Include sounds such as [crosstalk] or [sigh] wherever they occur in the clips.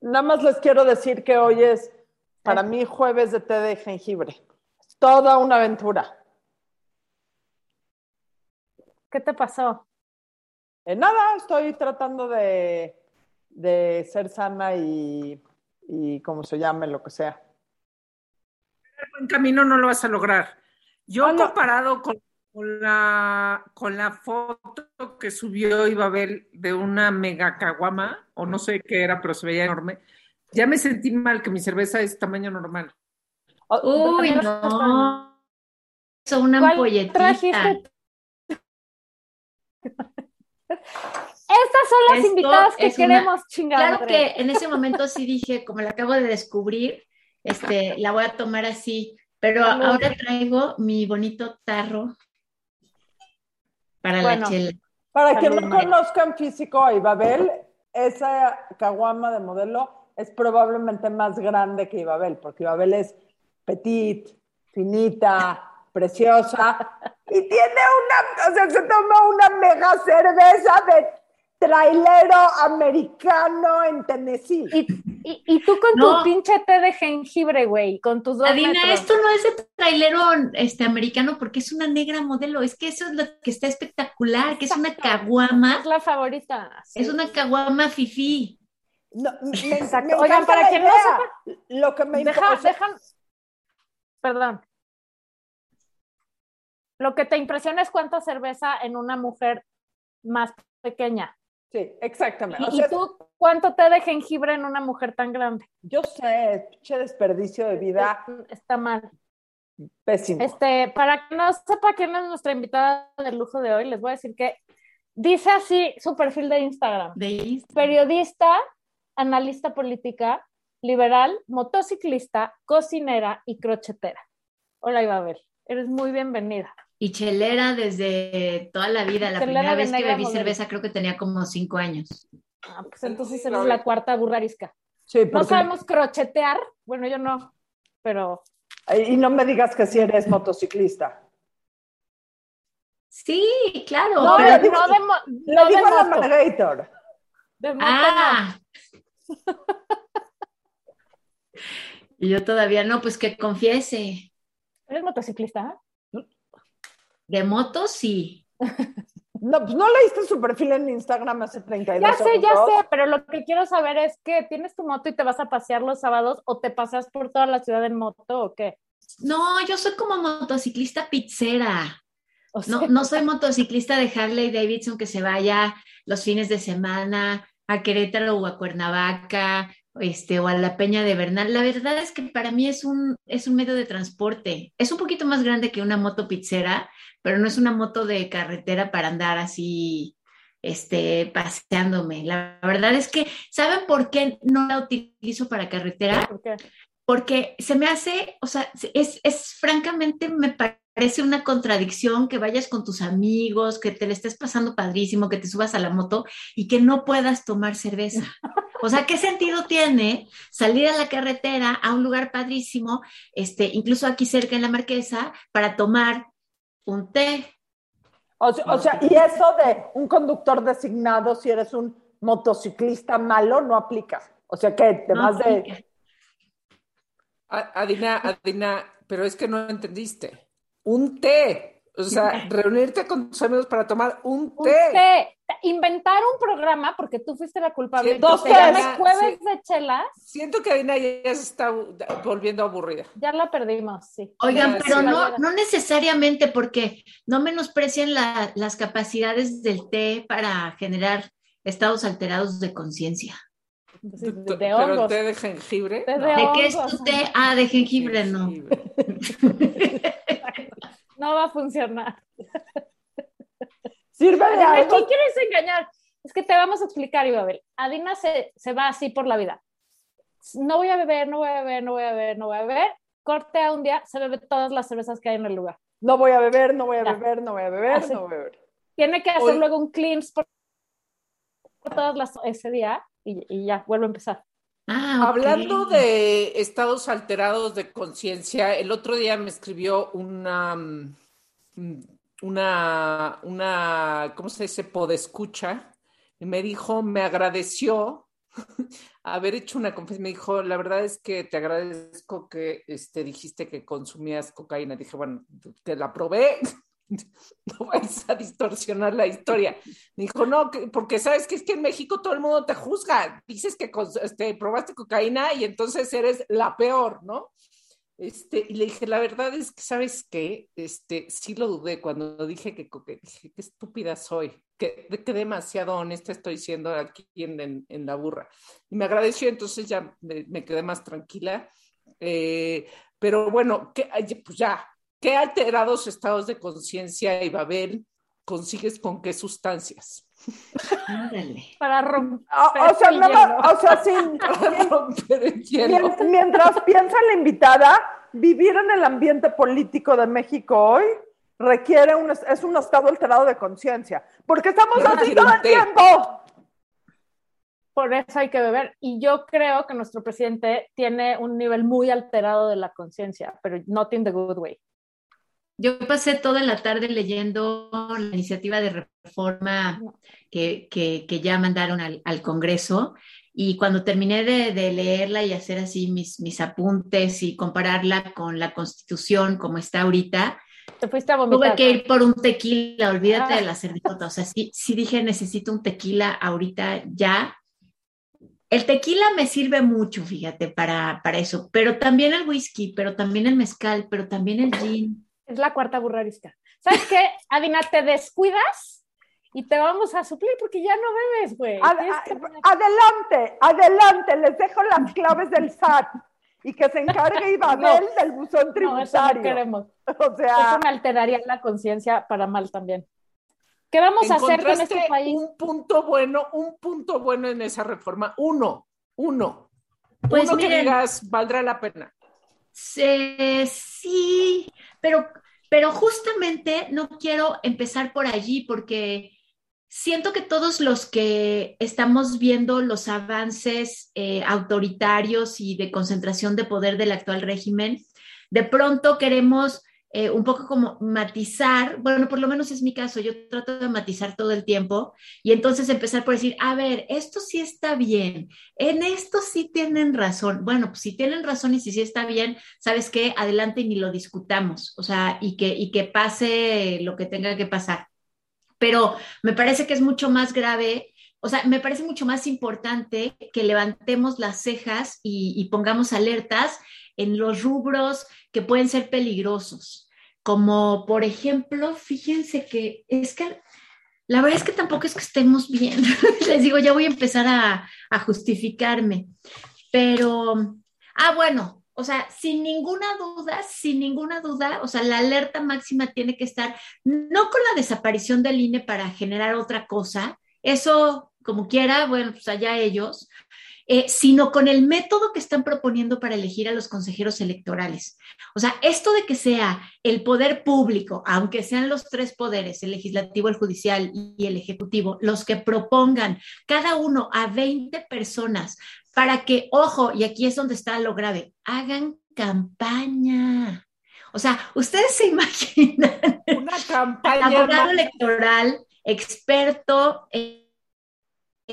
Nada más les quiero decir que hoy es para mí jueves de té de jengibre. Toda una aventura. ¿Qué te pasó? Eh, nada, estoy tratando de, de ser sana y, y como se llame, lo que sea. En camino no lo vas a lograr. Yo Ah, comparado con, con la, con la foto que subió Ibabel de una mega caguama, o no sé qué era, pero se veía enorme, ya me sentí mal que mi cerveza es tamaño normal. Oh, Uy, no. Eso, una ¿Cuál ampolletita. trajiste? Estas son las Esto invitadas que es una- queremos, chingada. Claro que en ese momento sí dije, como la acabo de descubrir, este, la voy a tomar así, pero ahora traigo mi bonito tarro para Bueno. la chela. Para quien no conozcan físico a Ibabel, esa caguama de modelo es probablemente más grande que Ibabel, porque Ibabel es petit, finita, preciosa, y tiene una, o sea, se toma una mega cerveza de trailero americano en Tennessee. Y, y- y tú con No. tu pinche té de jengibre, güey, con tus dos Adina, metros. esto no es de trailero este, americano porque es una negra modelo, es que eso es lo que está espectacular, que es una caguama, Es la favorita. sí. es una caguama fifí. No, me, Exacto. Oigan, para quien no idea. Lo que me Deja, importa-. Perdón. Lo que te impresiona es cuánta cerveza en una mujer más pequeña. Sí, exactamente. Y, O y sea, tú, ¿cuánto té de jengibre en una mujer tan grande? yo sé, pinche desperdicio de vida Está mal. pésimo. Este, para que no sepa quién es nuestra invitada del lujo de hoy, les voy a decir que dice así su perfil de Instagram. De Insta. Periodista, analista política, liberal, motociclista, cocinera y crochetera. Hola, Ibabel. Eres muy bienvenida. Y chelera desde toda la vida. La Chelera primera vez que bebí modelo. cerveza creo que tenía como cinco años. Ah, pues entonces eres la cuarta burrarisca. Sí, No porque- sabemos crochetear. Bueno, yo no, pero Y no me digas que si eres motociclista. Sí, claro. no, pero- de, no de, mo- no de digo a la moto. Margator. De moto Ah. [laughs] Y yo todavía no, pues que confiese. no. ¿Eres motociclista? De moto, sí. [laughs] No, pues no leíste su perfil en Instagram hace 32 Ya sé, ya sé, pero lo que quiero saber es que tienes tu moto y te vas a pasear los sábados o te pasas por toda la ciudad en moto o qué. No, yo soy como motociclista pizzera. O sea, No, no [laughs] soy motociclista de Harley Davidson que se vaya los fines de semana a Querétaro o a Cuernavaca, este, o a la Peña de Bernal. La verdad es que para mí es un, es un medio de transporte. Es un poquito más grande que una moto pizzera, pero no es una moto de carretera para andar así, este, paseándome. La verdad es que, ¿saben por qué no la utilizo para carretera? Porque se me hace, o sea, es, es francamente, me parece una contradicción que vayas con tus amigos, que te le estés pasando padrísimo, que te subas a la moto y que no puedas tomar cerveza. O sea, ¿qué sentido tiene salir a la carretera, a un lugar padrísimo, este, incluso aquí cerca en la Marquesa, para tomar un té? O sea, o sea, y eso de un conductor designado, si eres un motociclista malo, no aplica. O sea, que te No vas de... aplica. Adina, Adina, pero es que no entendiste. Un té. O sea, [laughs] reunirte con tus amigos para tomar un Un té. té. Inventar un programa, porque tú fuiste la culpable. Que dos tés. Jueves Sí. de chelas. Siento que Adina ya se está volviendo aburrida. Ya la perdimos, sí. Oigan, pero sí. no, no necesariamente porque no menosprecian la- las capacidades del té para generar estados alterados de conciencia. De, Pero té de jengibre. Té no. de ¿De qué es tu té? Ah, de jengibre, no. Jengibre. [laughs] No va a funcionar. [laughs] Sirve de Adina, ¿a algo. quién quieres engañar? Es que te vamos a explicar, Ibabel. Adina se, se va así por la vida. No voy a beber, no voy a beber, no voy a beber, no voy a beber. Corte a un día, se bebe todas las cervezas que hay en el lugar. No voy a beber, no voy a Ya. beber, no voy a beber, Así. no voy a beber. Tiene que hacer Hoy- luego un cleanse por por todas las ese día y, y ya, vuelve a empezar. Ah. Hablando de estados alterados de conciencia, el otro día me escribió una, mm, una, una, ¿cómo se dice? Podescucha, y me dijo, me agradeció [laughs] haber hecho una conferencia. Me dijo, la verdad es que te agradezco que este, dijiste que consumías cocaína. Dije, bueno, te la probé, [laughs] [laughs] no vais a distorsionar la historia. Dijo, no, porque sabes que es que en México todo el mundo te juzga. Dices que este, probaste cocaína y entonces eres la peor, ¿no? Este, y le dije, la verdad es que, ¿sabes qué? Este, sí lo dudé cuando dije que, dije, qué estúpida soy, que, que demasiado honesta estoy siendo aquí en, la burra. Y me agradeció, entonces ya me, quedé más tranquila. Eh, pero bueno, que, pues ya, ¿qué alterados estados de conciencia y Babel consigues con qué sustancias? Para romper o, sea, o sea, sin, [laughs] Mientras piensa la invitada, vivir en el ambiente político de México hoy requiere un, es un estado alterado de conciencia, porque estamos así todo el tiempo. Por eso hay que beber. Y yo creo que nuestro presidente tiene un nivel muy alterado de la conciencia, pero not in the good way. Yo pasé toda la tarde leyendo la iniciativa de reforma que, que, ya mandaron al, al, Congreso y cuando terminé de, de, leerla y hacer así mis, mis apuntes y compararla con la Constitución como está ahorita, te fuiste a vomitar. Tuve que ir por un tequila, olvídate de la cerveza. O sea, sí, sí dije, necesito un tequila ahorita ya. El tequila me sirve mucho, fíjate, para, para eso, pero también el whisky, pero también el mezcal, pero también el gin es la cuarta burrarisca. ¿Sabes qué, [laughs] Adina? Te descuidas y te vamos a suplir porque ya no bebes, güey. adelante, adelante, les dejo las claves del SAT y que se encargue [laughs] Ibabel del buzón tributario. No, eso no queremos. [laughs] O sea, eso me alteraría la conciencia para mal también. ¿Qué vamos a hacer con este país? Un punto bueno, un punto bueno en esa reforma. Uno, uno. Pues uno que digas, valdrá la pena. sí, pero pero justamente no quiero empezar por allí porque siento que todos los que estamos viendo los avances eh, autoritarios y de concentración de poder del actual régimen, de pronto queremos eh, un poco como matizar, bueno, por lo menos es mi caso, yo trato de matizar todo el tiempo y entonces empezar por decir, a ver, esto sí está bien, en esto sí tienen razón. Bueno, pues si tienen razón y si sí está bien, ¿sabes qué? Adelante y ni lo discutamos, o sea, y que, y que pase lo que tenga que pasar. Pero me parece que es mucho más grave o sea, me parece mucho más importante que levantemos las cejas y, y, pongamos alertas en los rubros que pueden ser peligrosos, como por ejemplo, fíjense que es que la verdad es que tampoco es que estemos bien, [laughs] les digo, ya voy a empezar a, a justificarme, pero, ah, bueno, o sea, sin ninguna duda, sin ninguna duda, o sea, la alerta máxima tiene que estar no con la desaparición del INE para generar otra cosa, eso como quiera, bueno, pues allá ellos, eh, sino con el método que están proponiendo para elegir a los consejeros electorales. O sea, esto de que sea el poder público, aunque sean los tres poderes, el legislativo, el judicial y el ejecutivo, los que propongan cada uno a 20 personas para que, ojo, y aquí es donde está lo grave, hagan campaña. O sea, ustedes se [laughs] imaginan una campaña abogado electoral experto en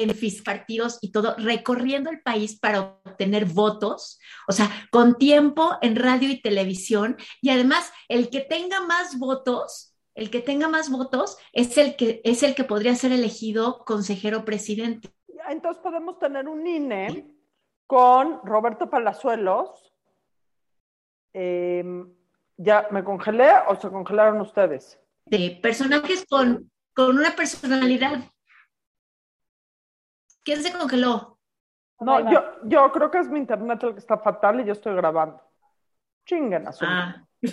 en partidos y todo, recorriendo el país para obtener votos, o sea, con tiempo en radio y televisión, y además el que tenga más votos, el que tenga más votos es el que, es el que podría ser elegido consejero presidente. Entonces podemos tener un INE con Roberto Palazuelos. Em, ¿Ya me congelé o se congelaron ustedes? De personajes con, con una personalidad ¿Quién se congeló? No, yo, yo creo que es mi internet el que está fatal y yo estoy grabando. Chinguen a ah. [laughs]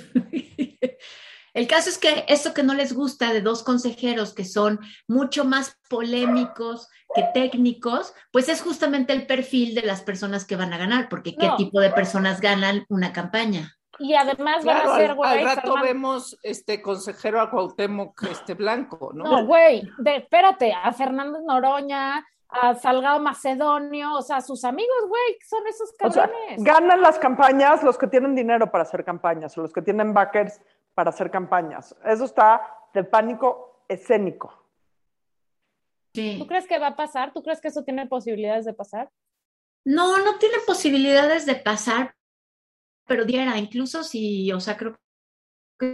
El caso es que esto que no les gusta de dos consejeros que son mucho más polémicos que técnicos, pues es justamente el perfil de las personas que van a ganar, porque qué tipo de personas ganan una campaña. Y además van a ser, güey. Al, rato vemos este consejero a Cuauhtémoc este blanco, ¿no? No, güey, espérate, a Fernández Noroña, a Salgado Macedonio, o sea, sus amigos, güey, son esos cabrones. ganan las campañas los que tienen dinero para hacer campañas o los que tienen backers para hacer campañas. Eso está de pánico escénico. Sí. ¿Tú crees que va a pasar? ¿Tú crees que eso tiene posibilidades de pasar? No, no tiene posibilidades de pasar, pero diera, incluso si, o sea, creo que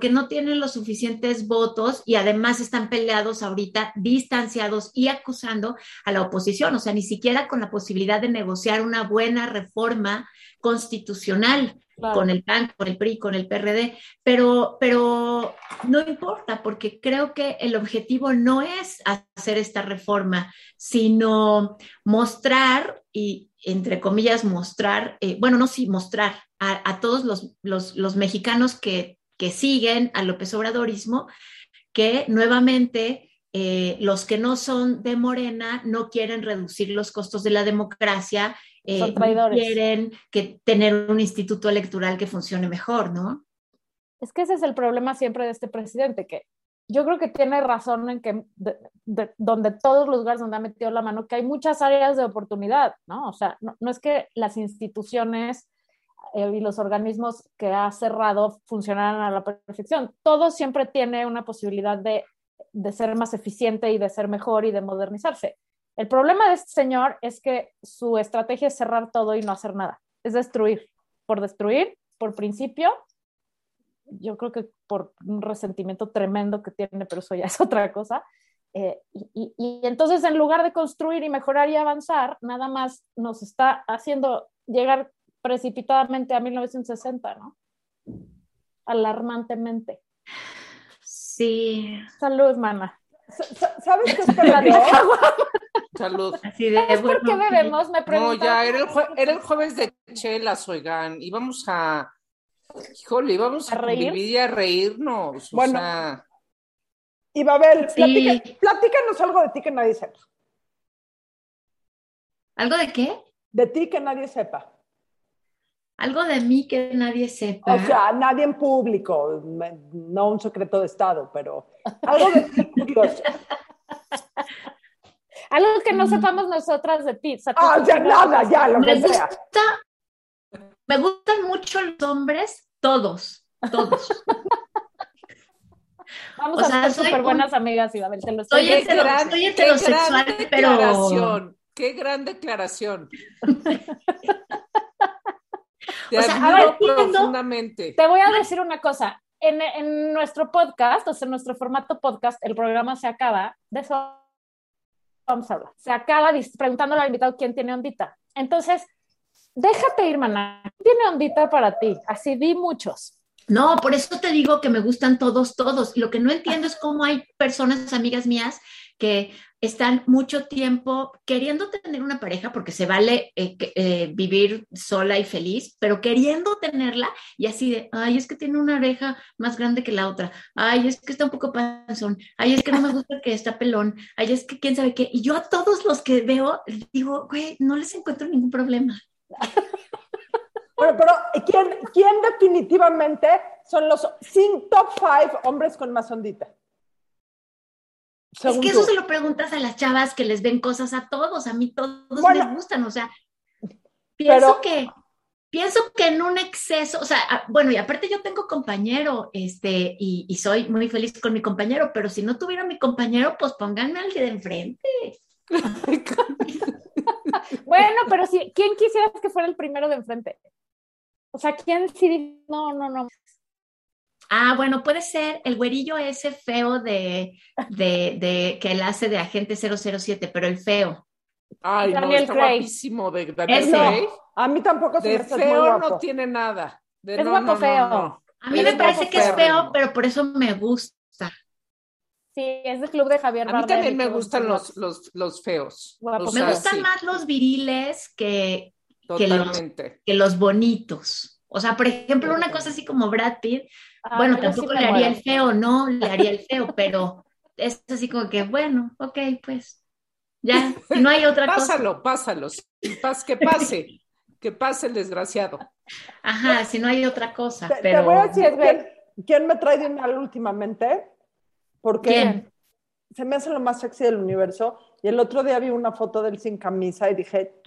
que no tienen los suficientes votos y además están peleados ahorita, distanciados y acusando a la oposición, o sea, ni siquiera con la posibilidad de negociar una buena reforma constitucional Claro. con el PAN, con el PRI, con el PRD, pero, pero no importa, porque creo que el objetivo no es hacer esta reforma, sino mostrar, y entre comillas, mostrar, eh, bueno, no sí, mostrar a, a todos los, los, los mexicanos que, que, siguen al López Obradorismo que nuevamente eh, los que no son de Morena no quieren reducir los costos de la democracia eh, Son traidores. quieren que tener un instituto electoral que funcione mejor, ¿no? Es que ese es el problema siempre de este presidente, que yo creo que tiene razón en que de, de, donde todos los lugares donde ha metido la mano, que hay muchas áreas de oportunidad, ¿no? O sea, no, no es que las instituciones eh, y los organismos que ha cerrado funcionaran a la perfección. Todo siempre tiene una posibilidad de, de ser más eficiente y de ser mejor y de modernizarse. El problema de este señor es que su estrategia es cerrar todo y no hacer nada, es destruir, por destruir, por principio, yo creo que por un resentimiento tremendo que tiene, pero eso ya es [laughs] otra cosa. Eh, y, y, entonces, en lugar de construir y mejorar y avanzar, nada más nos está haciendo llegar precipitadamente a 1960, ¿no? Alarmantemente. Sí. Salud, mana. ¿Sabes qué yo? [laughs] Salud. Así de, ¿Sabes por qué bebemos? Me No, ya, era el, era el jueves de chelas, oigan. Íbamos a. Híjole, íbamos a, ¿A reír? vivir y a reírnos. Bueno. O sea, Y Babel, Sí. platícanos algo de ti que nadie sepa. ¿Algo de qué? De ti que nadie sepa. Algo de mí que nadie sepa. O sea, nadie en público, no un secreto de Estado, pero algo de ti curioso. [laughs] Algo que no Mm. sepamos nosotras de ti. Ah, ya nada, ya, lo me que sea. gusta, me gustan mucho los hombres, todos, todos. Vamos o a sea, ser súper un- buenas amigas, Isabel, te lo estoy Soy hetero- gran, soy qué gran pero- declaración. Qué gran declaración. [laughs] Te O sea, admiro a ver, entiendo- profundamente. Te voy a decir una cosa. En, en nuestro podcast, o sea, en nuestro formato podcast, el programa se acaba. De eso vamos a hablar. Se acaba preguntándole al invitado quién tiene ondita. Entonces, déjate ir, mana. ¿Quién tiene ondita para ti? Así di muchos. No, por eso te digo que me gustan todos, todos. Lo que no entiendo es cómo hay personas, amigas mías, que están mucho tiempo queriendo tener una pareja, porque se vale eh, eh, vivir sola y feliz, pero queriendo tenerla y así de, ay, es que tiene una oreja más grande que la otra, ay, es que está un poco panzón, ay, es que no me gusta que está pelón, ay, es que quién sabe qué. Y yo a todos los que veo, digo, güey, no les encuentro ningún problema. [laughs] Bueno, pero ¿quién, quién definitivamente son los cinco, top five hombres con más ondita? Es que tú. eso se lo preguntas a las chavas que les ven cosas a todos, a mí todos Bueno. me gustan, o sea, pienso Pero- que pienso que en un exceso, o sea, bueno, y aparte yo tengo compañero, este, y, y soy muy feliz con mi compañero, pero si no tuviera mi compañero, pues pónganme al de enfrente. [laughs] Bueno, pero si, ¿quién quisieras que fuera el primero de enfrente? O sea, ¿quién sí? No, no, no. Ah, bueno, puede ser el güerillo ese feo de, de, de que él hace de agente 007, pero el feo. Ay, no, Daniel está Craig. guapísimo de Daniel. Craig. A mí tampoco se me De muy feo guapo. no tiene nada. De Es no, guapo no, no, feo. no. A mí me parece guapo que es feo, pero por eso me gusta. Sí, es del club de Javier A mí Bardem también me gustan los, los, los feos. Guapos. O Me gustan sí, más los viriles que, que los- que los bonitos. O sea, por ejemplo, una cosa así como Brad Pitt, bueno, yo tampoco sí le haría muero. el feo, no, le haría el feo, pero es así como que, bueno, ok, pues, ya, si no hay otra cosa. Pásalo, pásalo. que pase. Que pase el desgraciado. Ajá, si no hay otra cosa, Te, te pero... voy a decir quién, quién me trae de mal últimamente, porque ¿Quién? se me hace lo más sexy del universo. Y el otro día vi una foto de él sin camisa y dije,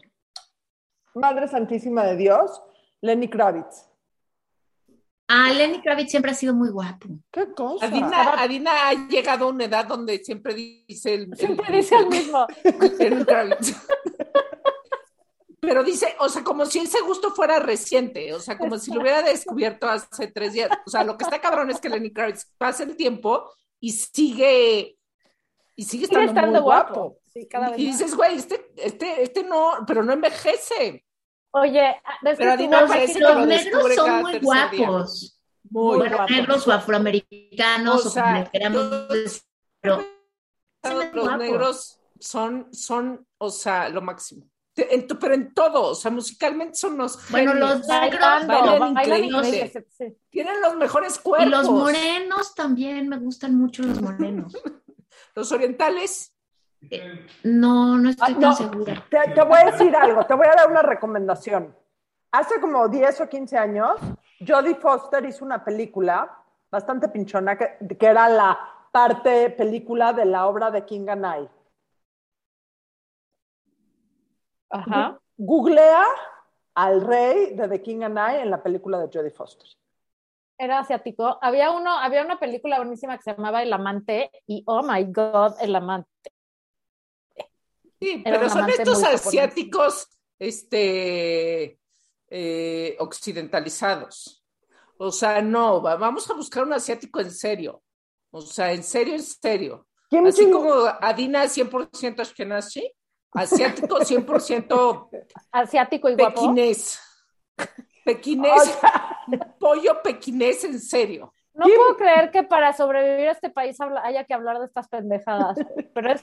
Madre Santísima de Dios, Lenny Kravitz. Ah, Lenny Kravitz siempre ha sido muy guapo. ¿Qué cosa? Adina, Adina ha llegado a una edad donde siempre dice el, Siempre el- dice el mismo. [laughs] Lenny Kravitz. Pero dice, o sea, como si ese gusto fuera reciente, o sea, como si lo hubiera descubierto hace tres días. O sea, lo que está cabrón es que Lenny Kravitz pasa el tiempo y sigue, y sigue Sigue estando, muy guapo. guapo. Sí, cada vez Y dices, güey, este, este, este no, pero no envejece. Oye, ves Pero que Adina tú- Los, que negros son muy guapos. Muy Bueno, guapo. negros o afroamericanos, O como le queramos decir, pero Los guapos. negros son, son, o sea, lo máximo. Te- en tu- pero en todo, o sea, musicalmente son los Bueno, genios. los bailando, bailan bailan increíble. increíble, sí. Tienen los mejores Y cuerpos. los morenos también, me gustan mucho los morenos. [laughs] Los orientales, No, no estoy Ah, tan no. segura. Te, te voy a decir algo, te voy a dar una recomendación. Hace como 10 o 15 años, Jodie Foster hizo una película bastante pinchona que, que era la parte película de la obra de King and I. Ajá. Googlea al rey de The King and I en la película de Jodie Foster. Era asiático. Había uno, había una película buenísima que se llamaba El Amante y oh my god, El Amante. Sí, pero son estos asiáticos, este, eh, occidentalizados. O sea, no, va- vamos a buscar un asiático en serio. O sea, en serio, en serio. Así como Adina 100% Ashkenazi, asiático [laughs] 100% Asiático y guapo. pequinés. O Pequinés, pollo pequinés en serio. No puedo creer que para sobrevivir a este país haya que hablar de estas pendejadas. Pero es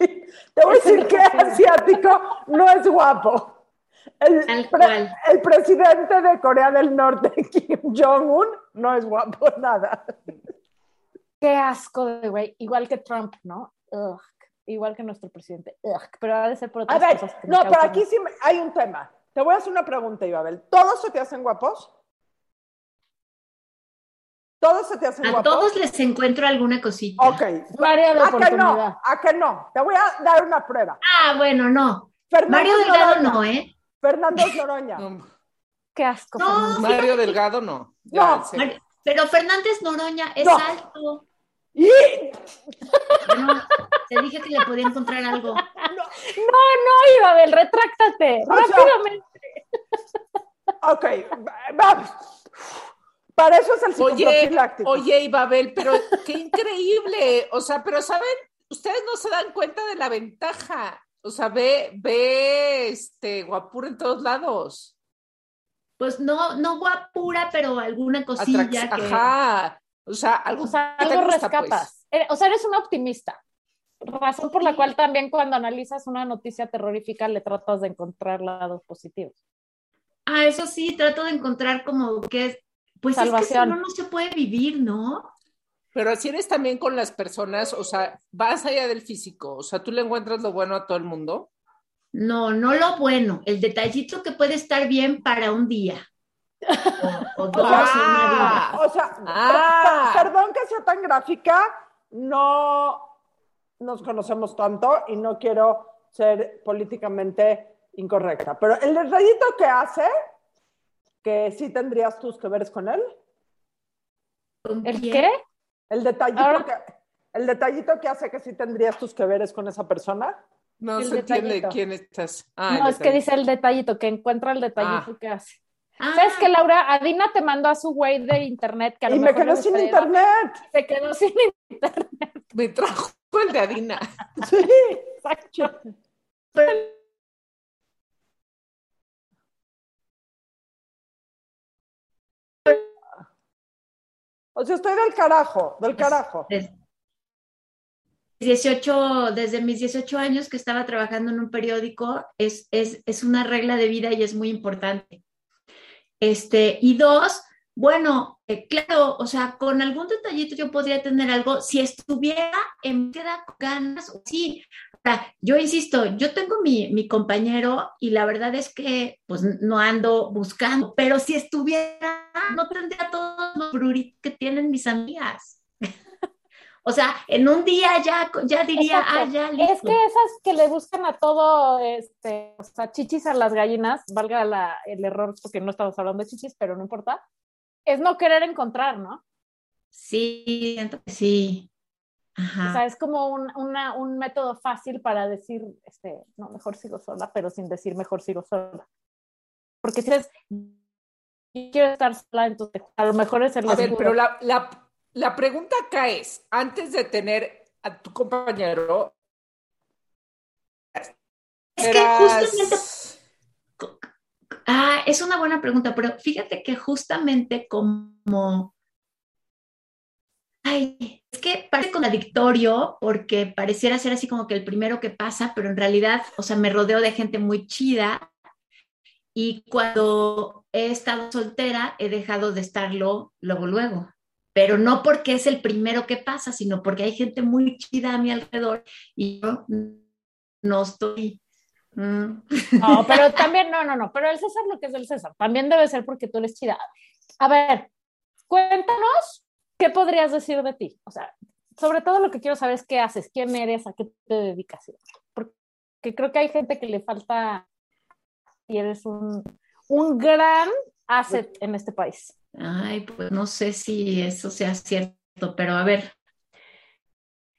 [laughs] te voy a decir que asiático no es guapo. El, pre- presidente de Corea del Norte, [laughs] Kim Jong-un, no es guapo nada. qué asco de güey. Igual que Trump, ¿no? Ugh. Igual que nuestro presidente. Ugh. Pero ha de ser por A otras ver, cosas. que me no, pero aquí sí hay un tema. Te voy a hacer una pregunta, Ibabel. ¿Todos se te hacen guapos? ¿Todos se te hacen A guapos? todos les encuentro alguna cosita. Ok. Área de ¿A que no? ¿A que no? Te voy a dar una prueba. Ah, bueno, no. Fernando Mario Delgado Noroña. no, ¿eh? Fernando Noroña. [laughs] No, Qué asco. No. Mario Delgado no. Ya, No. Mario- Pero Fernández Noroña es No. alto. Y Bueno, te dije que le podía encontrar algo. No, no, Ibabel, retráctate. O sea, rápidamente. Ok, vamos. Para eso es el Oye, psicoprofiláctico. oye, Ibabel, pero [laughs] qué increíble. O sea, pero saben, ustedes no se dan cuenta de la ventaja. O sea, ve, ve este guapura en todos lados. Pues no, no guapura, pero alguna cosilla Atrac- que. Ajá. O sea, algo, O sea, que te algo gusta, pues. rescatas. Eh, O sea, eres un optimista. Razón por la cual también cuando analizas una noticia terrorífica le tratas de encontrar lados positivos. Ah, eso sí, trato de encontrar como que es. Pues es que si no, no se puede vivir, ¿no? Pero así eres también con las personas, o sea, vas allá del físico. O sea, tú le encuentras lo bueno a todo el mundo. No, no lo bueno, el detallito que puede estar bien para un día. O, o dos, o una vida. Ah, O sea, Ah. per- perdón que sea tan gráfica, no nos conocemos tanto y no quiero ser políticamente incorrecta. Pero el detallito que hace, que sí tendrías tus que veres con él, ¿Con ¿El qué? el detallito, Ahora- que, el detallito que hace que sí tendrías tus que veres con esa persona. no El se entiende quién estás. Ah, no, es que dice el detallito, que encuentra el detallito Ah. que hace. Ah, ¿Sabes qué, Laura? Adina te mandó a su güey de internet que a lo Y me mejor le sin internet. Se quedó sin internet. Me trajo el de Adina. Sí. Exacto. O sea, estoy del carajo, del carajo. Des- 18, desde mis 18 años que estaba trabajando en un periódico, es, es, es una regla de vida y es muy importante. Este, y dos, bueno, eh, claro, o sea, con algún detallito yo podría tener algo, si estuviera en queda con ganas, sí. O sea, yo insisto, yo tengo mi, mi compañero y la verdad es que pues no ando buscando, pero si estuviera, no tendría todos los bruritos que tienen mis amigas. [laughs] O sea, en un día ya, ya diría, Exacto. ah, ya, listo. Es que esas que le buscan a todo, este, o sea, chichis a las gallinas, valga la- el error porque no estamos hablando de chichis, pero no importa. es no querer encontrar, ¿no? Sí, siento que sí. O sea, es como un, una, un método fácil para decir, este, no, mejor sigo sola, pero sin decir mejor sigo sola. Porque si es, quiero estar sola, entonces a lo mejor es el A ver, pero la, la, la pregunta acá es, antes de tener a tu compañero, es que justamente... Ah, es una buena pregunta, pero fíjate que justamente como... Ay, es que parece contradictorio porque pareciera ser así como que el primero que pasa, pero en realidad, o sea, me rodeo de gente muy chida y cuando he estado soltera he dejado de estarlo luego, luego. Pero no porque es el primero que pasa, sino porque hay gente muy chida a mi alrededor y yo no estoy Mm. No, pero [laughs] también, no, no, no, pero el César lo que es el César, también debe ser porque tú eres chida. A ver, cuéntanos qué podrías decir de ti. O sea, sobre todo lo que quiero saber es qué haces, quién eres, a qué te dedicas. Porque creo que hay gente que le falta y eres un, un gran asset en este país. Ay, pues no sé si eso sea cierto, pero a ver,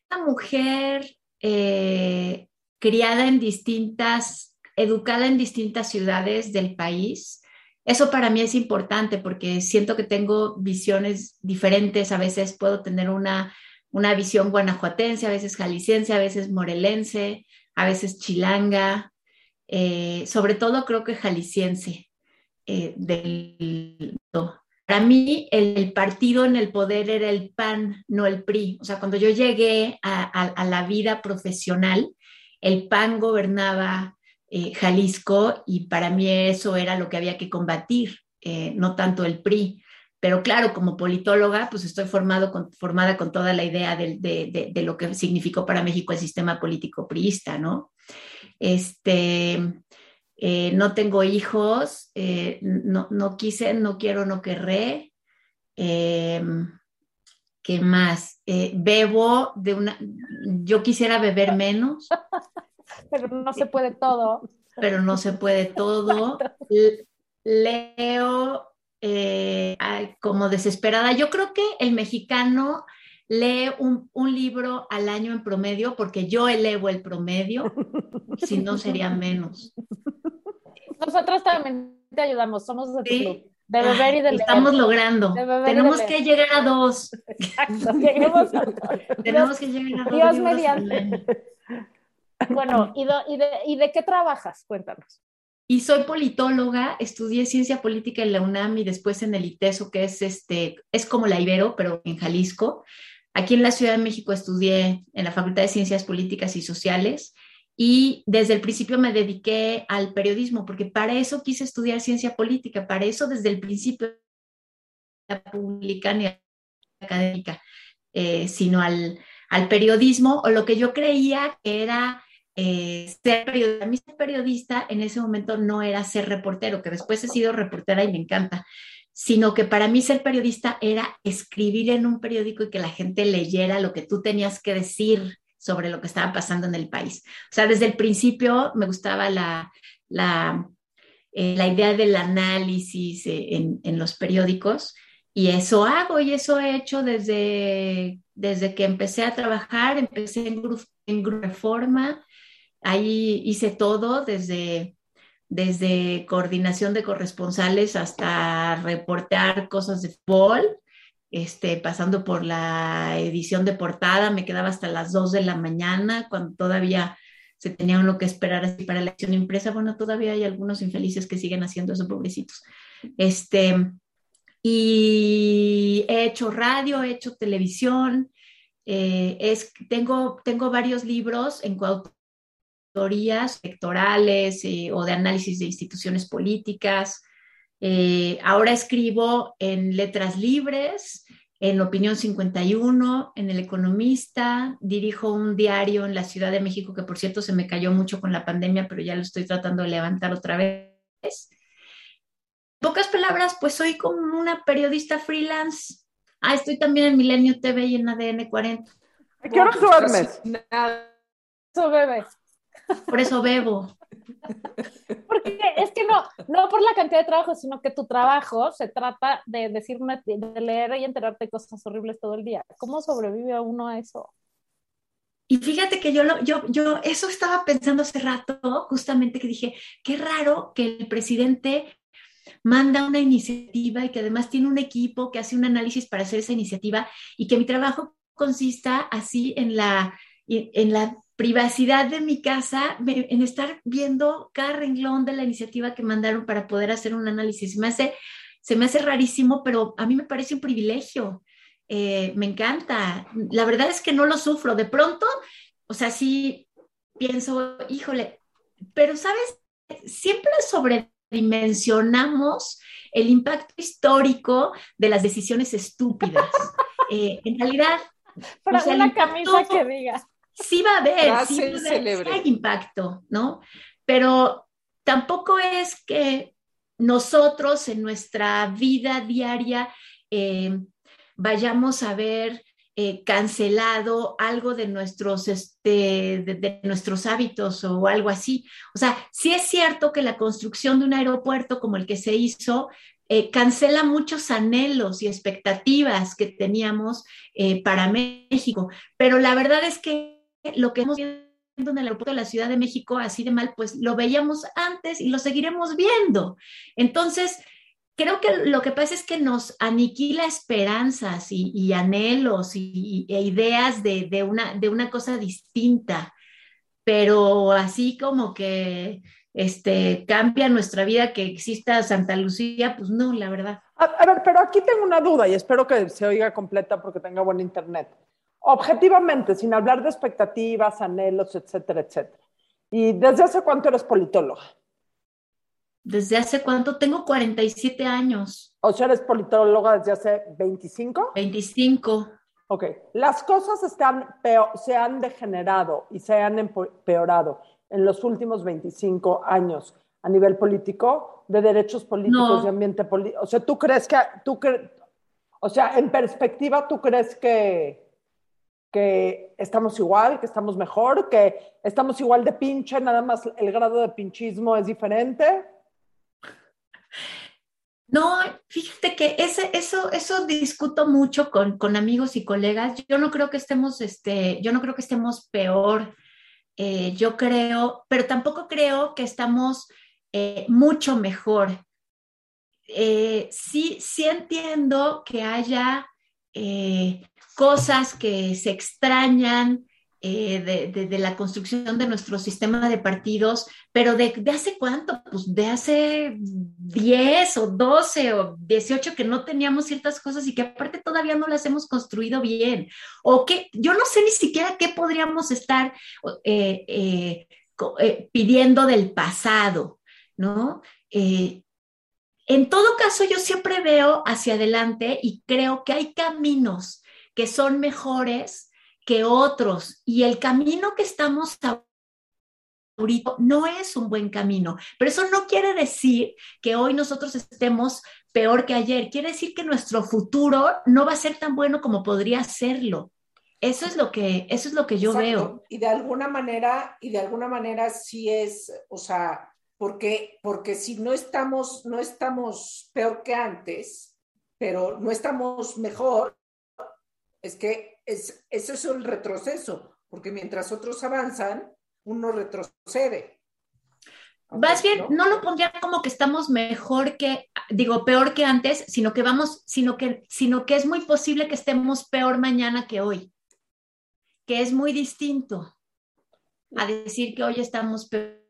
una mujer eh, criada en distintas, educada en distintas ciudades del país. Eso para mí es importante porque siento que tengo visiones diferentes. A veces puedo tener una, una visión guanajuatense, a veces jalisciense, a veces morelense, a veces chilanga. Eh, sobre todo creo que jalisciense. Eh, del, para mí el, partido en el poder era el PAN, no el PRI. O sea, cuando yo llegué a, a la vida profesional, el PAN gobernaba eh, Jalisco y para mí eso era lo que había que combatir, eh, no tanto el PRI. Pero claro, como politóloga, pues estoy formado con, formada con toda la idea de, lo que significó para México el sistema político priista, ¿no? Este, eh, no tengo hijos, no, no, quise, no quiero, no querré. Em, ¿Qué más? bebo de una, yo quisiera beber menos. [laughs] Pero no se puede todo. Pero no se puede todo. Leo eh, como desesperada. Yo creo que el mexicano lee un, libro al año en promedio porque yo elevo el promedio, si no sería menos. Nosotros también te ayudamos, somos de club. De beber y de leer. Estamos logrando. Tenemos que llegar a dos. Exacto. [laughs] Tenemos que llegar a dos. Dios mediante. Bueno, ¿y de, ¿y de qué trabajas? Cuéntanos. Y soy politóloga, estudié ciencia política en la UNAM y después en el ITESO, que es, este, es como la Ibero, pero en Jalisco. Aquí en la Ciudad de México estudié en la Facultad de Ciencias Políticas y Sociales y desde el principio me dediqué al periodismo, porque para eso quise estudiar ciencia política, para eso desde el principio la pública ni académica, eh, sino al, al, periodismo o lo que yo creía que era eh, ser periodista. A mí ser periodista en ese momento no era ser reportero, que después he sido reportera y me encanta, sino que para mí ser periodista era escribir en un periódico y que la gente leyera lo que tú tenías que decir sobre lo que estaba pasando en el país. O sea, desde el principio me gustaba la, la, eh, la idea del análisis eh, en, en, los periódicos y eso hago y eso he hecho desde, desde que empecé a trabajar, empecé en, en Reforma, ahí hice todo desde desde coordinación de corresponsales hasta reportear cosas de fútbol este, pasando por la edición de portada, me quedaba hasta las 2 de la mañana, cuando todavía se tenía uno que esperar así para la edición impresa. Bueno, todavía hay algunos infelices que siguen haciendo eso, pobrecitos. Este, y he hecho radio, he hecho televisión, eh, es, tengo, tengo varios libros en coautorías electorales eh, o de análisis de instituciones políticas. Eh, ahora escribo en Letras Libres, en Opinión 51, en El Economista, dirijo un diario en la Ciudad de México que por cierto se me cayó mucho con la pandemia, pero ya lo estoy tratando de levantar otra vez. En pocas palabras, pues soy como una periodista freelance. Ah, estoy también en Milenio TV y en ADN 40. qué hora duermes? Eso bebes. Por eso bebo. Porque es que no, no por la cantidad de trabajo, sino que tu trabajo se trata de decir, de leer y enterarte de cosas horribles todo el día. ¿Cómo sobrevive uno a eso? Y fíjate que yo, lo, yo, yo eso estaba pensando hace rato, justamente que dije, qué raro que el presidente manda una iniciativa y que además tiene un equipo que hace un análisis para hacer esa iniciativa y que mi trabajo consista así en la, en la privacidad de mi casa, en estar viendo cada renglón de la iniciativa que mandaron para poder hacer un análisis. Me hace, se me hace rarísimo, pero a mí me parece un privilegio. Eh, me encanta. La verdad es que no lo sufro. De pronto, o sea, sí pienso, híjole, pero sabes, siempre sobredimensionamos el impacto histórico de las decisiones estúpidas. [laughs] Eh, en realidad, para una camisa que diga sí va a haber, sí, hay impacto, ¿no? Pero tampoco es que nosotros en nuestra vida diaria eh, vayamos a ver eh, cancelado algo de nuestros, este, de, nuestros hábitos o algo así. O sea, sí es cierto que la construcción de un aeropuerto como el que se hizo eh, cancela muchos anhelos y expectativas que teníamos para México, pero la verdad es que lo que hemos viendo en el aeropuerto de la Ciudad de México así de mal, pues lo veíamos antes y lo seguiremos viendo. Entonces, creo que lo que pasa es que nos aniquila esperanzas y, anhelos y, e ideas de, una, de una cosa distinta, pero así como que este, cambia nuestra vida que exista Santa Lucía, pues no, la verdad. a ver, pero aquí tengo una duda y espero que se oiga completa porque tenga buen internet objetivamente, sin hablar de expectativas, anhelos, etcétera, etcétera. ¿Y desde hace cuánto eres politóloga? ¿Desde hace cuánto? Tengo 47 años. ¿O sea, eres politóloga desde hace 25? 25. Ok. Las cosas están se han degenerado y se han empeorado en los últimos 25 años a nivel político, de derechos políticos y ambiente político. O sea, ¿tú crees que, tú o sea, en perspectiva, ¿tú crees que, que estamos igual, que estamos mejor, que estamos igual de pinche, nada más el grado de pinchismo es diferente. No, fíjate que ese, eso, eso discuto mucho con, con, amigos y colegas. Yo no creo que estemos, este, yo no creo que estemos peor. Eh, yo creo, pero tampoco creo que estamos eh, mucho mejor. Eh, sí, sí entiendo que haya cosas que se extrañan eh, de, la construcción de nuestro sistema de partidos, pero de, hace cuánto? Pues de hace 10 o 12 o 18 que no teníamos ciertas cosas y que aparte todavía no las hemos construido bien. O que yo no sé ni siquiera qué podríamos estar eh, eh, pidiendo del pasado, ¿no? en todo caso, yo siempre veo hacia adelante y creo que hay caminos que son mejores que otros y el camino que estamos ahorita no es un buen camino, pero eso no quiere decir que hoy nosotros estemos peor que ayer, quiere decir que nuestro futuro no va a ser tan bueno como podría serlo. Eso es lo que, eso es lo que yo veo. Y de alguna manera, y de alguna manera sí es, o sea, porque, porque si no estamos, no estamos peor que antes, pero no estamos mejor, es que es, eso es un retroceso, porque mientras otros avanzan, uno retrocede. Más bien, ¿no? lo pondría como que estamos mejor que, digo, peor que antes, sino que vamos, sino que, sino que es muy posible que estemos peor mañana que hoy, que es muy distinto a decir que hoy estamos peor.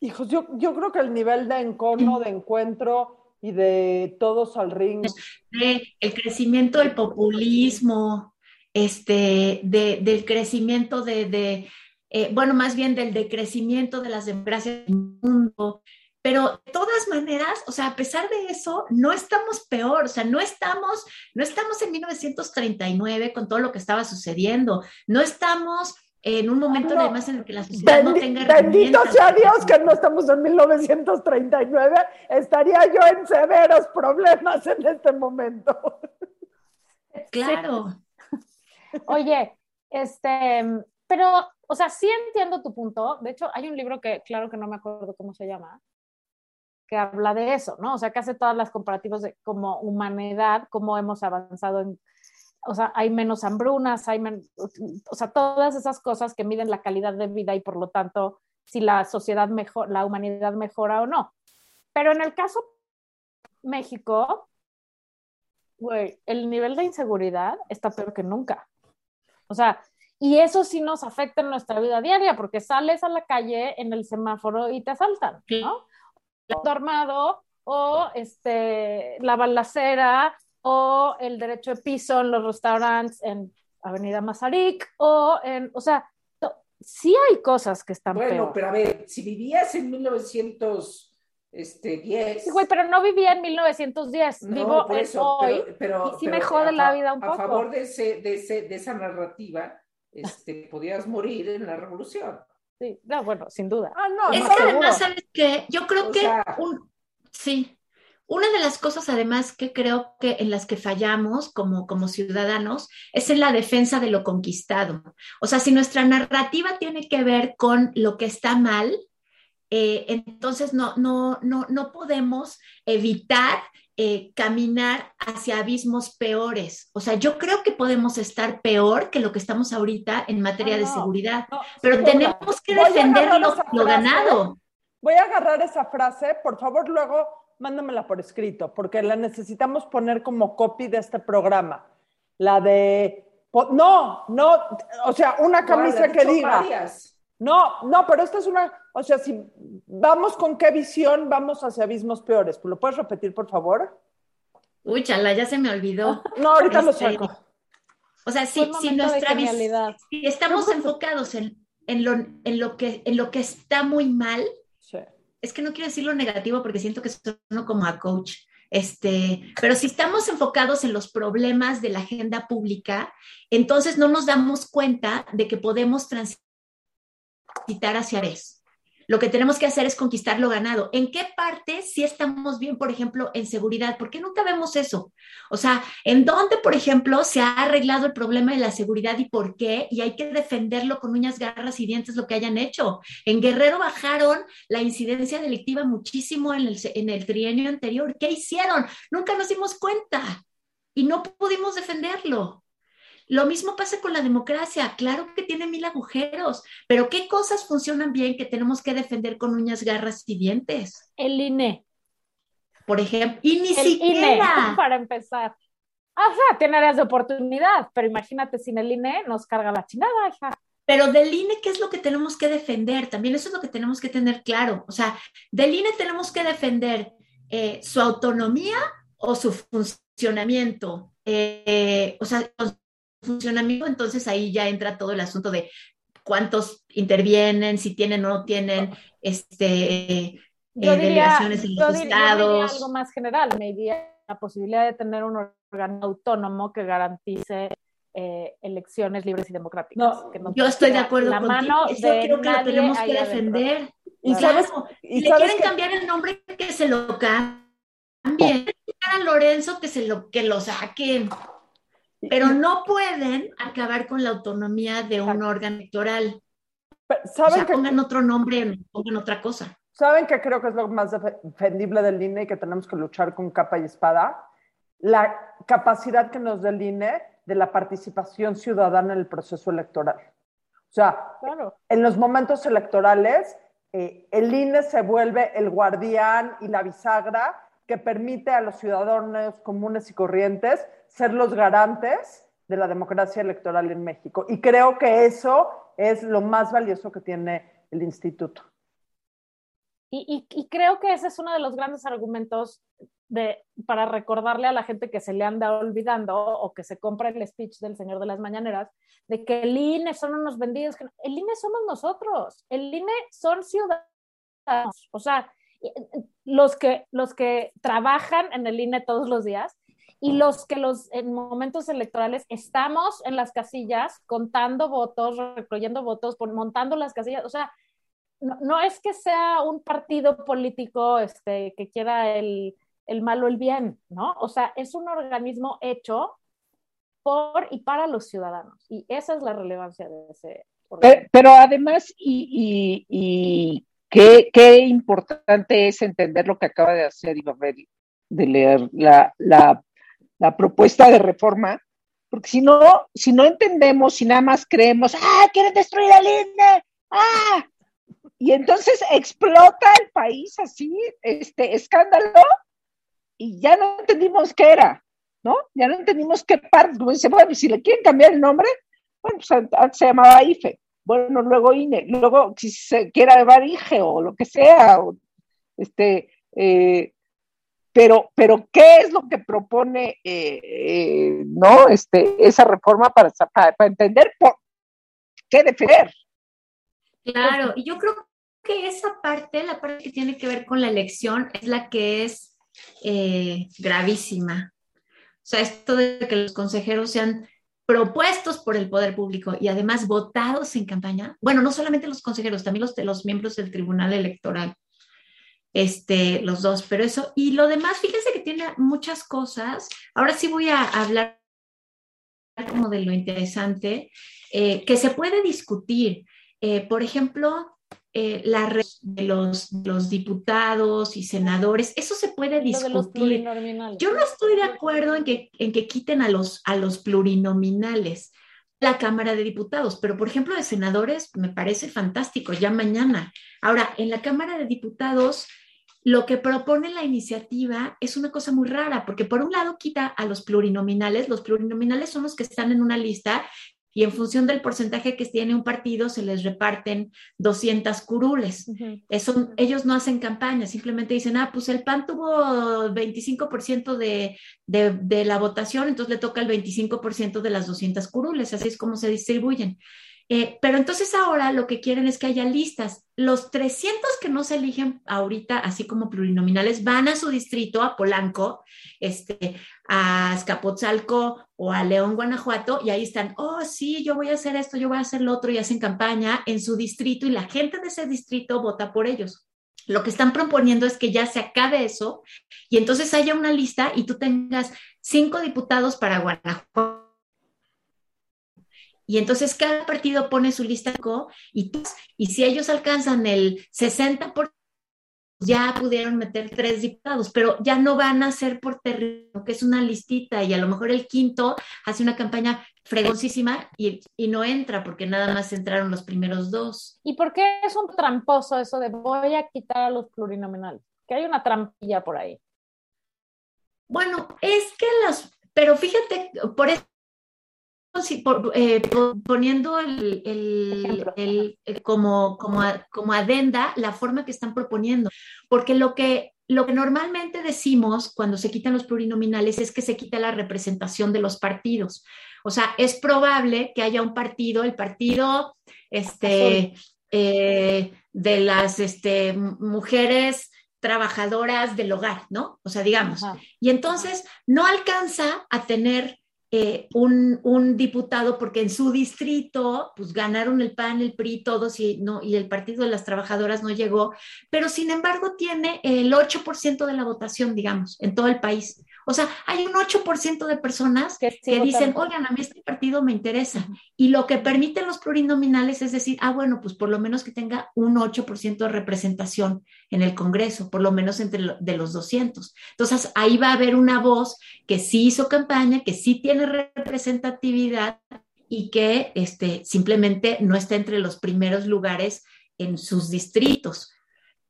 Hijos, yo, yo creo que el nivel de encono, de encuentro, y de todos al ring. el crecimiento del populismo, este, del crecimiento de, eh, bueno, más bien del decrecimiento de las democracias del mundo. Pero de todas maneras, o sea, a pesar de eso, no estamos peor, o sea, no estamos, no estamos en 1939 con todo lo que estaba sucediendo, no estamos en un momento además en el que la sociedad no tenga Bendito sea Dios que no estamos en 1939, estaría yo en severos problemas en este momento. [laughs] Claro. Oye, este, pero o sea, sí entiendo tu punto. De hecho, hay un libro que, claro que no me acuerdo cómo se llama, que habla de eso, ¿no? O sea, que hace todas las comparativas de como humanidad, cómo hemos avanzado en, o sea, hay menos hambrunas, hay menos, o sea, todas esas cosas que miden la calidad de vida y por lo tanto si la sociedad mejor, la humanidad mejora o no. Pero en el caso México, güey, el nivel de inseguridad está peor que nunca. O sea, y eso sí nos afecta en nuestra vida diaria, porque sales a la calle en el semáforo y te asaltan, ¿no? El armado o este, la balacera o el derecho de piso en los restaurantes en Avenida Mazarik o en, o sea, sí hay cosas que están Bueno, pero a ver, si vivías en 1910... Este, sí, güey, pero no vivía en 1910, vivo en hoy pero, y sí me jode la vida un poco. A favor de, ese, de, ese, de esa narrativa, este, podías morir en la revolución. Sí, no, bueno, sin duda. Ah, no, es que además, ¿sabes qué? Yo creo que, sí, una de las cosas además que creo que en las que fallamos como, como ciudadanos es en la defensa de lo conquistado. O sea, si nuestra narrativa tiene que ver con lo que está mal, eh, entonces no, no, no, no podemos evitar eh, caminar hacia abismos peores. O sea, yo creo que podemos estar peor que lo que estamos ahorita en materia de seguridad, pero tenemos que defender lo ganado. Voy a agarrar esa frase, por favor, luego mándamela por escrito, porque la necesitamos poner como copy de este programa. La de, no, no, o sea, una camisa que diga. No, no, pero esta es una, o sea, si vamos con qué visión, vamos hacia abismos peores. ¿Lo puedes repetir, por favor? Uy, chala, ya se me olvidó. [laughs] No, ahorita lo este, saco. O sea, si, si nuestra visión, si estamos enfocados en, en, lo, en, lo que, en lo que está muy mal, es que no quiero decir lo negativo porque siento que sueno como a coach, este, pero si estamos enfocados en los problemas de la agenda pública, entonces no nos damos cuenta de que podemos transitar hacia eso. Lo que tenemos que hacer es conquistar lo ganado. ¿En qué parte sí estamos bien, por ejemplo, en seguridad? ¿Por qué nunca vemos eso? O sea, ¿en dónde, por ejemplo, se ha arreglado el problema de la seguridad y por qué? Y hay que defenderlo con uñas, garras y dientes lo que hayan hecho. En Guerrero bajaron la incidencia delictiva muchísimo en el, en el trienio anterior. ¿Qué hicieron? Nunca nos dimos cuenta y no pudimos defenderlo. Lo mismo pasa con la democracia. Claro que tiene mil agujeros, pero ¿qué cosas funcionan bien que tenemos que defender con uñas, garras y dientes? El INE. Por ejemplo, y ni el siquiera. INE, [laughs] para empezar. O sea, tiene áreas de oportunidad, pero imagínate, sin el INE nos carga la chingada, hija. Pero del INE, ¿qué es lo que tenemos que defender? También eso es lo que tenemos que tener claro. O sea, del INE tenemos que defender eh, su autonomía o su funcionamiento. Eh, o sea, funcionamiento, entonces ahí ya entra todo el asunto de cuántos intervienen, si tienen o no tienen este, yo eh, delegaciones en los estados. algo más general, me diría la posibilidad de tener un órgano autónomo que garantice eh, elecciones libres y democráticas. No, yo estoy de acuerdo la mano Eso creo que lo tenemos que defender. Y sabes, ¿Y le quieren cambiar el nombre, que se lo cambien. A Lorenzo que se lo que lo saquen pero no pueden acabar con la autonomía de un órgano electoral. ¿Saben o sea, que, pongan otro nombre, pongan otra cosa. ¿Saben qué creo que es lo más defendible del INE y que tenemos que luchar con capa y espada? La capacidad que nos da el INE de la participación ciudadana en el proceso electoral. O sea, en los momentos electorales, eh, el INE se vuelve el guardián y la bisagra que permite a los ciudadanos comunes y corrientes ser los garantes de la democracia electoral en México. Y creo que eso es lo más valioso que tiene el instituto. Y, creo que ese es uno de los grandes argumentos de, para recordarle a la gente que se le anda olvidando o que se compra el speech del Señor de las Mañaneras, de que el INE son unos vendidos. El INE somos nosotros, el INE son ciudadanos. O sea, los que, los que trabajan en el INE todos los días y los que los en momentos electorales estamos en las casillas contando votos, recogiendo votos, montando las casillas, o sea, no, es que sea un partido político este, que quiera el, el mal o el bien, ¿no? O sea, es un organismo hecho por y para los ciudadanos y esa es la relevancia de ese, Pero, pero además, y, y, y qué, qué, importante es entender lo que acaba de hacer Ibabel, de leer la, la, la propuesta de reforma, porque si no, si no entendemos, si nada más creemos, ah, quieren destruir al INE, ah, y entonces explota el país así, este escándalo, y ya no entendimos qué era, ¿no? Ya no entendimos qué parte, como dice, bueno, si le quieren cambiar el nombre, bueno, pues antes se llamaba IFE, bueno, luego INE, luego si se quiera llamar IGE o lo que sea, o, este, eh, pero, pero ¿qué es lo que propone, eh, eh, no, este, esa reforma para, para, entender por qué defender? Claro, y yo creo que esa parte, la parte que tiene que ver con la elección, es la que es eh, gravísima. O sea, esto de que los consejeros sean propuestos por el poder público y además votados en campaña, bueno, no solamente los consejeros, también los, los miembros del Tribunal Electoral, este, los dos, pero eso, y lo demás, fíjense que tiene muchas cosas. Ahora sí voy a hablar como de lo interesante, eh, que se puede discutir. Eh, por ejemplo, eh, la red de los, los, diputados y senadores, eso se puede discutir. Yo no estoy de acuerdo en que, en que quiten a los, a los plurinominales la Cámara de Diputados, pero por ejemplo de senadores me parece fantástico, ya mañana. Ahora, en la Cámara de Diputados, lo que propone la iniciativa es una cosa muy rara, porque por un lado quita a los plurinominales, los plurinominales son los que están en una lista y en función del porcentaje que tiene un partido se les reparten 200 curules. Eso, ellos no hacen campaña, simplemente dicen, ah, pues el PAN tuvo 25% de, de, de, la votación, entonces le toca el 25% de las 200 curules, así es como se distribuyen. Eh, pero entonces ahora lo que quieren es que haya listas. Los 300 que no se eligen ahorita, así como plurinominales, van a su distrito, a Polanco, este, a Escapotzalco o a León, Guanajuato, y ahí están, oh, sí, yo voy a hacer esto, yo voy a hacer lo otro, y hacen campaña en su distrito y la gente de ese distrito vota por ellos. Lo que están proponiendo es que ya se acabe eso y entonces haya una lista y tú tengas cinco diputados para Guanajuato y entonces cada partido pone su lista y, y si ellos alcanzan el 60%, ya pudieron meter tres diputados, pero ya no van a ser por territorio, que es una listita y a lo mejor el quinto hace una campaña fregoncísima y, y, no entra porque nada más entraron los primeros dos. ¿Y por qué es un tramposo eso de voy a quitar a los plurinominales? Que hay una trampilla por ahí. Bueno, es que las, pero fíjate, por eso eh, poniendo el, el, como, como, como adenda la forma que están proponiendo, porque lo que, lo que normalmente decimos cuando se quitan los plurinominales es que se quita la representación de los partidos. O sea, es probable que haya un partido, el partido este, eh, de las este, mujeres trabajadoras del hogar, ¿no? O sea, digamos. Y entonces no alcanza a tener eh, un, un, diputado porque en su distrito pues ganaron el PAN, el PRI, todos y, no, y el Partido de las Trabajadoras no llegó, pero sin embargo tiene el 8% de la votación, digamos, en todo el país. O sea, hay un 8% de personas que, dicen, oigan, a mí este partido me interesa. Y lo que permiten los plurinominales es decir, ah, bueno, pues por lo menos que tenga un 8% de representación en el Congreso, por lo menos entre de los 200. Entonces, ahí va a haber una voz que sí hizo campaña, que sí tiene representatividad y que este, simplemente no está entre los primeros lugares en sus distritos.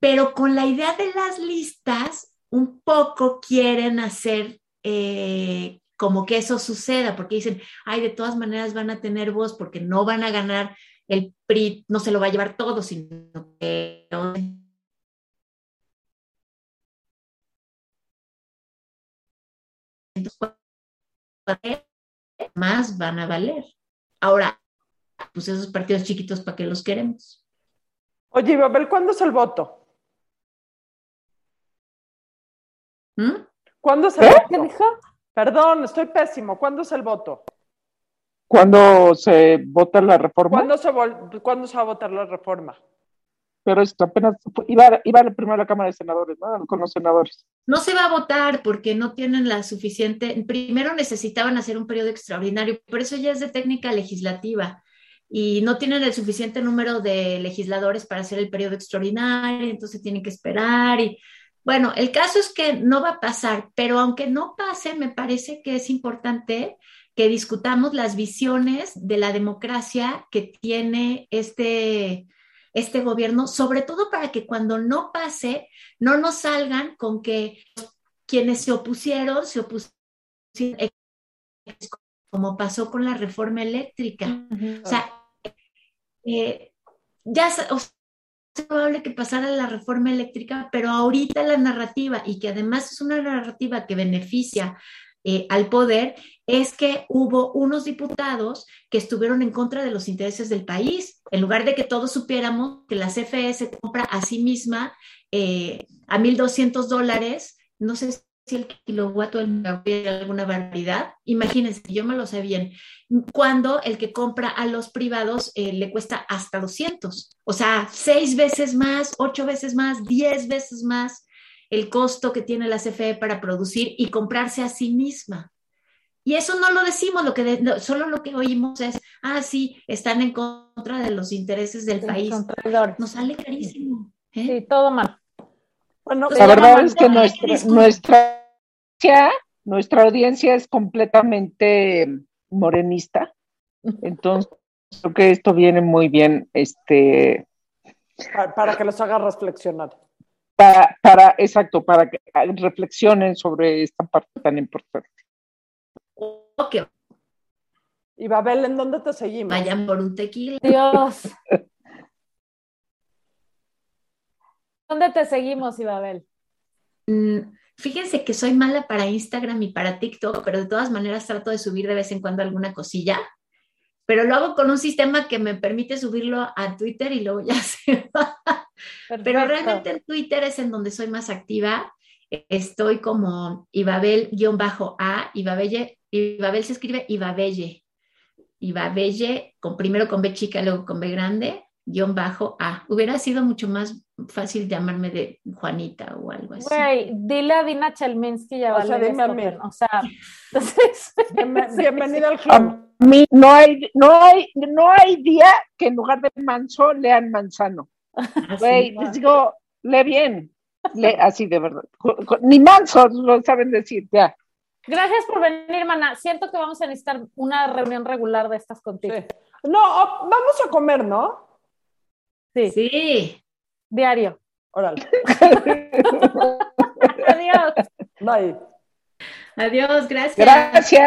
Pero con la idea de las listas, un poco quieren hacer eh, como que eso suceda, porque dicen, ay, de todas maneras van a tener voz porque no van a ganar el PRI, no se lo va a llevar todo, sino que más van a valer. Ahora, pues esos partidos chiquitos, ¿para qué los queremos? Oye, Babel, ¿cuándo es el voto? ¿Mm? ¿Cuándo es el ¿Eh? voto? Perdón, estoy pésimo. ¿Cuándo es el voto? ¿Cuándo se vota la reforma? ¿Cuándo se, ¿cuándo se va a votar la reforma? Pero esto apenas iba, iba primero a la Cámara de Senadores, ¿no? Con los senadores. No se va a votar porque no tienen la suficiente. Primero necesitaban hacer un periodo extraordinario, por eso ya es de técnica legislativa. y no tienen el suficiente número de legisladores para hacer el periodo extraordinario, entonces tienen que esperar y bueno, el caso es que no va a pasar, pero aunque no pase, me parece que es importante que discutamos las visiones de la democracia que tiene este, este gobierno, sobre todo para que cuando no pase, no nos salgan con que quienes se opusieron, se opusieron como pasó con la reforma eléctrica. O sea, eh, ya es probable que pasara la reforma eléctrica, pero ahorita la narrativa, y que además es una narrativa que beneficia eh, al poder, es que hubo unos diputados que estuvieron en contra de los intereses del país, en lugar de que todos supiéramos que la CFE se compra a sí misma eh, a 1.200 dólares, no sé si el kilowatt o el megawatt alguna barbaridad, imagínense, yo me lo sé bien, cuando el que compra a los privados eh, le cuesta hasta 200, o sea, seis veces más, ocho veces más, diez veces más el costo que tiene la CFE para producir y comprarse a sí misma. Y eso no lo decimos, lo que solo lo que oímos es, ah, sí, están en contra de los intereses del país. Nos sale carísimo. ¿eh? Sí, todo mal. Bueno, la verdad es que nuestra, nuestra, nuestra audiencia es completamente morenista. [laughs] Entonces, creo que esto viene muy bien este, para que los haga reflexionar para, exacto, para que reflexionen sobre esta parte tan importante. Ok. Y Babel, ¿en dónde te seguimos? Vayan por un tequila. Dios. [laughs] ¿Dónde te seguimos, Ibabel? Mm, fíjense que soy mala para Instagram y para TikTok, pero de todas maneras trato de subir de vez en cuando alguna cosilla pero lo hago con un sistema que me permite subirlo a Twitter y luego ya [laughs] se va. Pero realmente en Twitter es en donde soy más activa. Estoy como Ibabel-A, Ibabelle, Ibabel se escribe Ibabelle. Ibabelle, con, primero con B chica, luego con B grande, guion bajo A. Hubiera sido mucho más fácil llamarme de Juanita o algo así. Güey, dile a Dina Chelminsky y a O sea, dime a mí. O sea, [laughs] entonces, [laughs] bienvenida al club no hay, no hay, no hay día que en lugar de manso lean manzano. Güey, les digo, lee bien, lee así de verdad. Ni manso lo saben decir, ya. Gracias por venir, mana. Siento que vamos a necesitar una reunión regular de estas contigo. No, vamos a comer, ¿no? Sí. Sí. Diario. Órale. [laughs] Adiós. Bye. Adiós, gracias. Gracias.